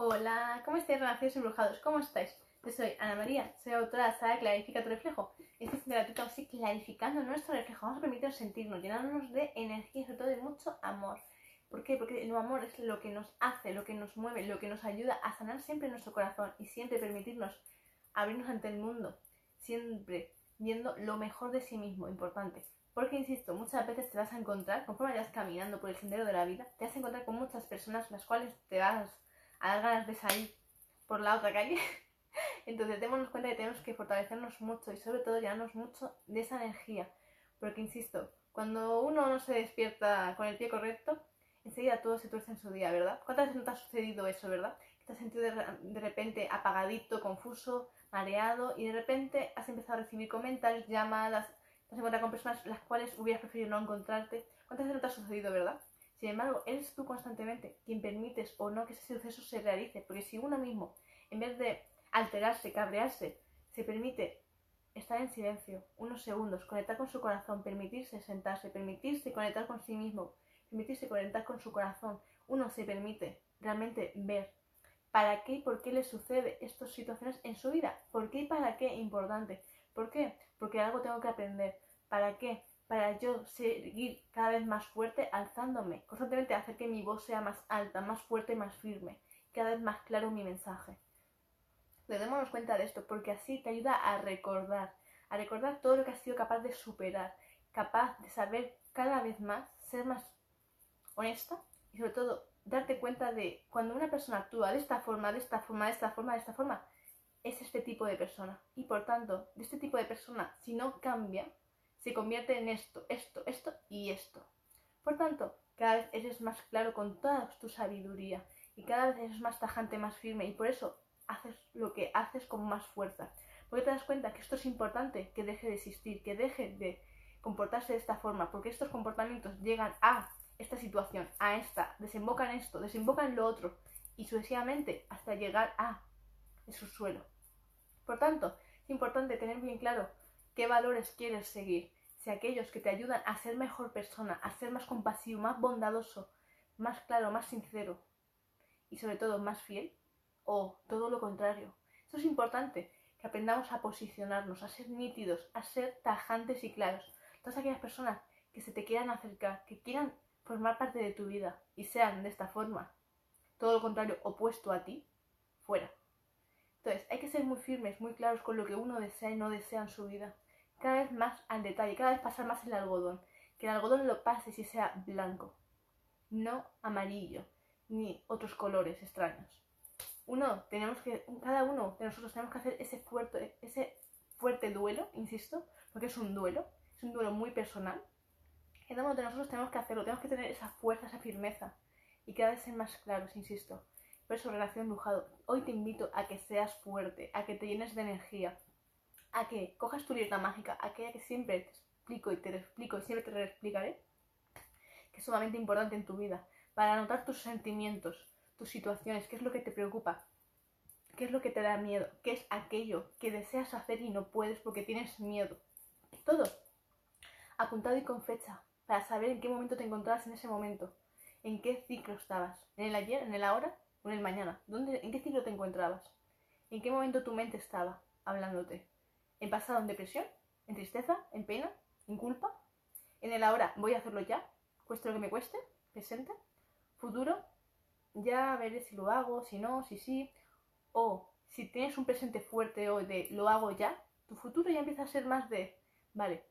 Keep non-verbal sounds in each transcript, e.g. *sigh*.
Hola, ¿cómo estáis, renacidos embrujados? ¿Cómo estáis? Yo soy Ana María, soy autora de la Clarifica tu reflejo. Este es gratuito así clarificando nuestro reflejo. Vamos a permitirnos sentirnos, llenarnos de energía y sobre todo de mucho amor. ¿Por qué? Porque el amor es lo que nos hace, lo que nos mueve, lo que nos ayuda a sanar siempre nuestro corazón y siempre permitirnos abrirnos ante el mundo, siempre viendo lo mejor de sí mismo, importante. Porque, insisto, muchas veces te vas a encontrar, conforme vayas caminando por el sendero de la vida, te vas a encontrar con muchas personas las cuales te vas a dar ganas de salir por la otra calle. *laughs* Entonces, démonos cuenta que tenemos que fortalecernos mucho y sobre todo llenarnos mucho de esa energía. Porque, insisto, cuando uno no se despierta con el pie correcto, enseguida todo se tuerce en su día, ¿verdad? ¿Cuántas veces no te ha sucedido eso, verdad? Que te has sentido de, repente apagadito, confuso, mareado y de repente has empezado a recibir comentarios, llamadas, te has encontrado con personas las cuales hubieras preferido no encontrarte. ¿Cuántas veces no te ha sucedido, verdad? Sin embargo, eres tú constantemente quien permites o no que ese suceso se realice, porque si uno mismo, en vez de alterarse, cabrearse, se permite estar en silencio unos segundos, conectar con su corazón, permitirse sentarse, permitirse conectar con sí mismo, permitirse conectar con su corazón, uno se permite realmente ver para qué y por qué le sucede estas situaciones en su vida, por qué y para qué importante, por qué, porque algo tengo que aprender, para qué, para yo seguir cada vez más fuerte, alzándome, constantemente hacer que mi voz sea más alta, más fuerte, más firme, cada vez más claro mi mensaje. Le démonos cuenta de esto, porque así te ayuda a recordar, a recordar todo lo que has sido capaz de superar, capaz de saber cada vez más, ser más honesta y sobre todo darte cuenta de cuando una persona actúa de esta forma, de esta forma, de esta forma, de esta forma, es este tipo de persona. Y por tanto, de este tipo de persona, si no cambia, se convierte en esto, esto, esto y esto. Por tanto, cada vez eres más claro con toda tu sabiduría y cada vez eres más tajante, más firme y por eso haces lo que haces con más fuerza. Porque te das cuenta que esto es importante, que deje de existir, que deje de comportarse de esta forma, porque estos comportamientos llegan a esta situación, a esta, desembocan esto, desembocan lo otro y sucesivamente hasta llegar a su suelo. Por tanto, es importante tener bien claro qué valores quieres seguir, si aquellos que te ayudan a ser mejor persona, a ser más compasivo, más bondadoso, más claro, más sincero y sobre todo más fiel, o todo lo contrario. Esto es importante, que aprendamos a posicionarnos, a ser nítidos, a ser tajantes y claros. Todas aquellas personas que se te quieran acercar, que quieran formar parte de tu vida y sean de esta forma, todo lo contrario, opuesto a ti, fuera. Entonces, hay que ser muy firmes, muy claros con lo que uno desea y no desea en su vida cada vez más al detalle, cada vez pasar más el algodón. Que el algodón lo pase y sea blanco, no amarillo, ni otros colores extraños. Uno, tenemos que, cada uno de nosotros tenemos que hacer ese fuerte, ese fuerte duelo, insisto, porque es un duelo, es un duelo muy personal. Cada uno de nosotros tenemos que hacerlo, tenemos que tener esa fuerza, esa firmeza y cada vez ser más claros, insisto. Por eso, relación brujado, hoy te invito a que seas fuerte, a que te llenes de energía, a que cojas tu libreta mágica, aquella que siempre te explico y te explico y siempre te explicaré, que es sumamente importante en tu vida, para anotar tus sentimientos, tus situaciones, qué es lo que te preocupa, qué es lo que te da miedo, qué es aquello que deseas hacer y no puedes porque tienes miedo. Todo apuntado y con fecha, para saber en qué momento te encontrabas en ese momento, en qué ciclo estabas, en el ayer, en el ahora o en el mañana, ¿Dónde, en qué ciclo te encontrabas, en qué momento tu mente estaba hablándote. ¿En pasado en depresión? ¿En tristeza? ¿En pena? ¿En culpa? ¿En el ahora voy a hacerlo ya? ¿Cueste lo que me cueste? ¿Presente? ¿Futuro? Ya veré si lo hago, si no, si sí. O si tienes un presente fuerte hoy de lo hago ya, tu futuro ya empieza a ser más de, vale,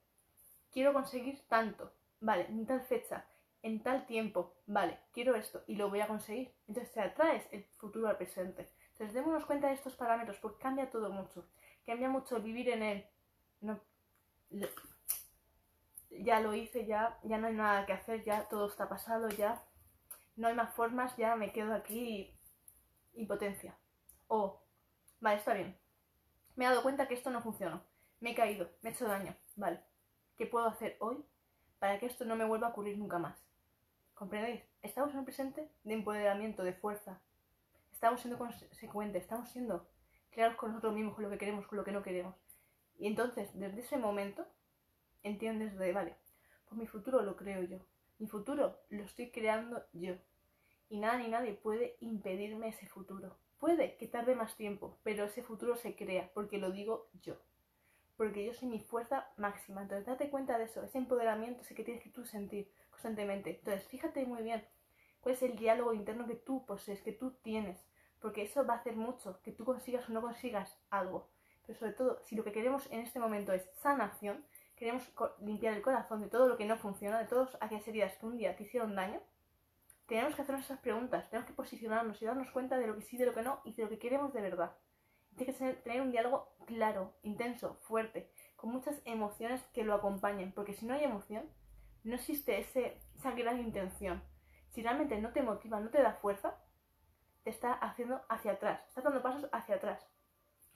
quiero conseguir tanto, vale, en tal fecha, en tal tiempo, vale, quiero esto y lo voy a conseguir. Entonces te atraes el futuro al presente. Entonces démonos cuenta de estos parámetros porque cambia todo mucho cambia mucho vivir en él. No, ya lo hice, ya, ya no hay nada que hacer, ya todo está pasado, ya no hay más formas, ya me quedo aquí impotencia. O, vale, está bien. Me he dado cuenta que esto no funciona. Me he caído, me he hecho daño. Vale. ¿Qué puedo hacer hoy para que esto no me vuelva a ocurrir nunca más? ¿Comprendéis? Estamos en un presente de empoderamiento, de fuerza. Estamos siendo consecuentes, estamos siendo claros con nosotros mismos, con lo que queremos, con lo que no queremos. Y entonces, desde ese momento, entiendes de, vale, pues mi futuro lo creo yo. Mi futuro lo estoy creando yo. Y nada ni nadie puede impedirme ese futuro. Puede que tarde más tiempo, pero ese futuro se crea, porque lo digo yo. Porque yo soy mi fuerza máxima. Entonces date cuenta de eso, ese empoderamiento, ese que tienes que tú sentir constantemente. Entonces fíjate muy bien cuál es el diálogo interno que tú posees, que tú tienes. Porque eso va a hacer mucho, que tú consigas o no consigas algo. Pero sobre todo, si lo que queremos en este momento es sanación, queremos limpiar el corazón de todo lo que no funciona, de todas aquellas heridas que un día te hicieron daño, tenemos que hacernos esas preguntas, tenemos que posicionarnos y darnos cuenta de lo que sí, de lo que no y de lo que queremos de verdad. Tiene que tener un diálogo claro, intenso, fuerte, con muchas emociones que lo acompañen, porque si no hay emoción, no existe ese, esa gran intención. Si realmente no te motiva, no te da fuerza, te está haciendo hacia atrás, está dando pasos hacia atrás.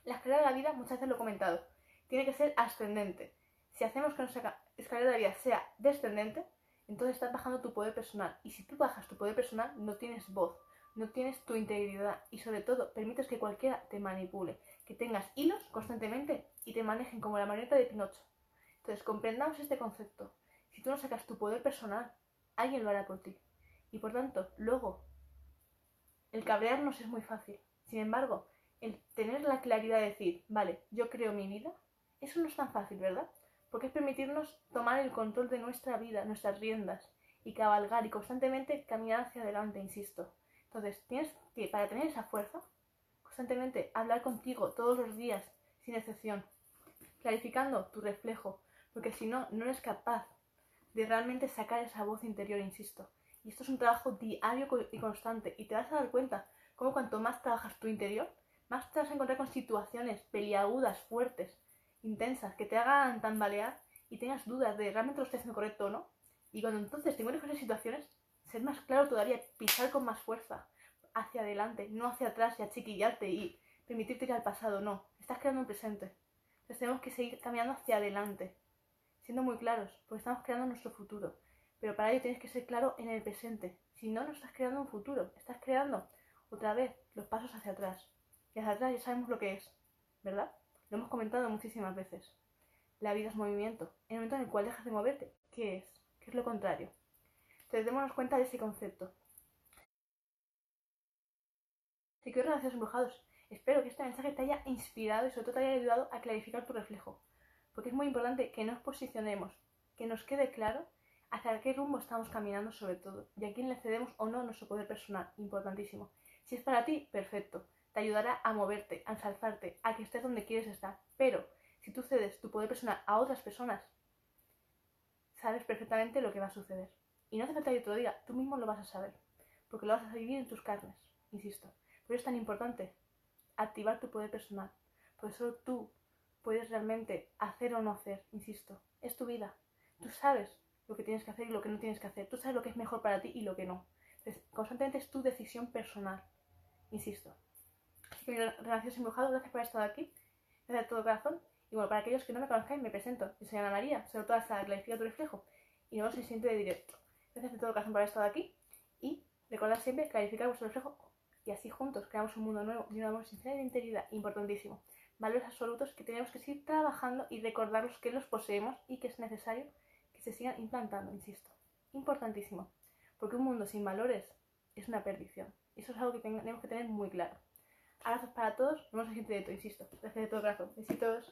La escalera de la vida, muchas veces lo he comentado, tiene que ser ascendente. Si hacemos que nuestra escalera de la vida sea descendente, entonces estás bajando tu poder personal. Y si tú bajas tu poder personal, no tienes voz, no tienes tu integridad y sobre todo permites que cualquiera te manipule, que tengas hilos constantemente y te manejen como la maneta de Pinocho. Entonces comprendamos este concepto. Si tú no sacas tu poder personal, alguien lo hará por ti. Y por tanto, luego, el cabrearnos es muy fácil. Sin embargo, el tener la claridad de decir, vale, yo creo mi vida, eso no es tan fácil, ¿verdad? porque es permitirnos tomar el control de nuestra vida, nuestras riendas, y cabalgar y constantemente caminar hacia adelante, insisto. Entonces, tienes que, para tener esa fuerza, constantemente hablar contigo todos los días, sin excepción, clarificando tu reflejo, porque si no, no eres capaz de realmente sacar esa voz interior, insisto. Y esto es un trabajo diario y constante, y te vas a dar cuenta cómo cuanto más trabajas tu interior, más te vas a encontrar con situaciones peliagudas, fuertes, intensas que te hagan tambalear y tengas dudas de realmente lo estoy haciendo correcto o no. Y cuando entonces te encuentres con esas situaciones, ser más claro todavía, pisar con más fuerza hacia adelante, no hacia atrás y achiquillarte y permitirte ir al pasado, no. Estás creando un presente. Entonces tenemos que seguir caminando hacia adelante, siendo muy claros, porque estamos creando nuestro futuro. Pero para ello tienes que ser claro en el presente. Si no, no estás creando un futuro, estás creando otra vez los pasos hacia atrás. Y hacia atrás ya sabemos lo que es, ¿verdad? Lo hemos comentado muchísimas veces. La vida es movimiento. En el momento en el cual dejas de moverte, ¿qué es? ¿Qué es lo contrario? Entonces démonos cuenta de ese concepto. Si quiero relaciones embrujados, espero que este mensaje te haya inspirado y sobre todo te haya ayudado a clarificar tu reflejo. Porque es muy importante que nos posicionemos, que nos quede claro hacia qué rumbo estamos caminando sobre todo y a quién le cedemos o no nuestro poder personal, importantísimo. Si es para ti, perfecto te ayudará a moverte, a ensalzarte, a que estés donde quieres estar. Pero si tú cedes tu poder personal a otras personas, sabes perfectamente lo que va a suceder. Y no hace falta que te lo diga, tú mismo lo vas a saber, porque lo vas a vivir en tus carnes, insisto. Por eso es tan importante activar tu poder personal, porque solo tú puedes realmente hacer o no hacer, insisto. Es tu vida. Tú sabes lo que tienes que hacer y lo que no tienes que hacer. Tú sabes lo que es mejor para ti y lo que no. Entonces, constantemente es tu decisión personal, insisto. Así que relaciones embrujados, gracias por estar aquí. Gracias de todo corazón. Y bueno, para aquellos que no me conozcáis, me presento. Yo soy Ana María, soy autora de Clarifica tu reflejo. Y no se siente de directo. Gracias de todo corazón por haber estado aquí. Y recordad siempre clarificar vuestro reflejo. Y así juntos creamos un mundo nuevo y un amor sincero y de integridad. Importantísimo. Valores absolutos que tenemos que seguir trabajando y recordarlos que los poseemos y que es necesario se sigan implantando, insisto. Importantísimo. Porque un mundo sin valores es una perdición. Eso es algo que tenemos que tener muy claro. Abrazos para todos. No se siente de todo, insisto. Gracias de todo corazón. Besitos.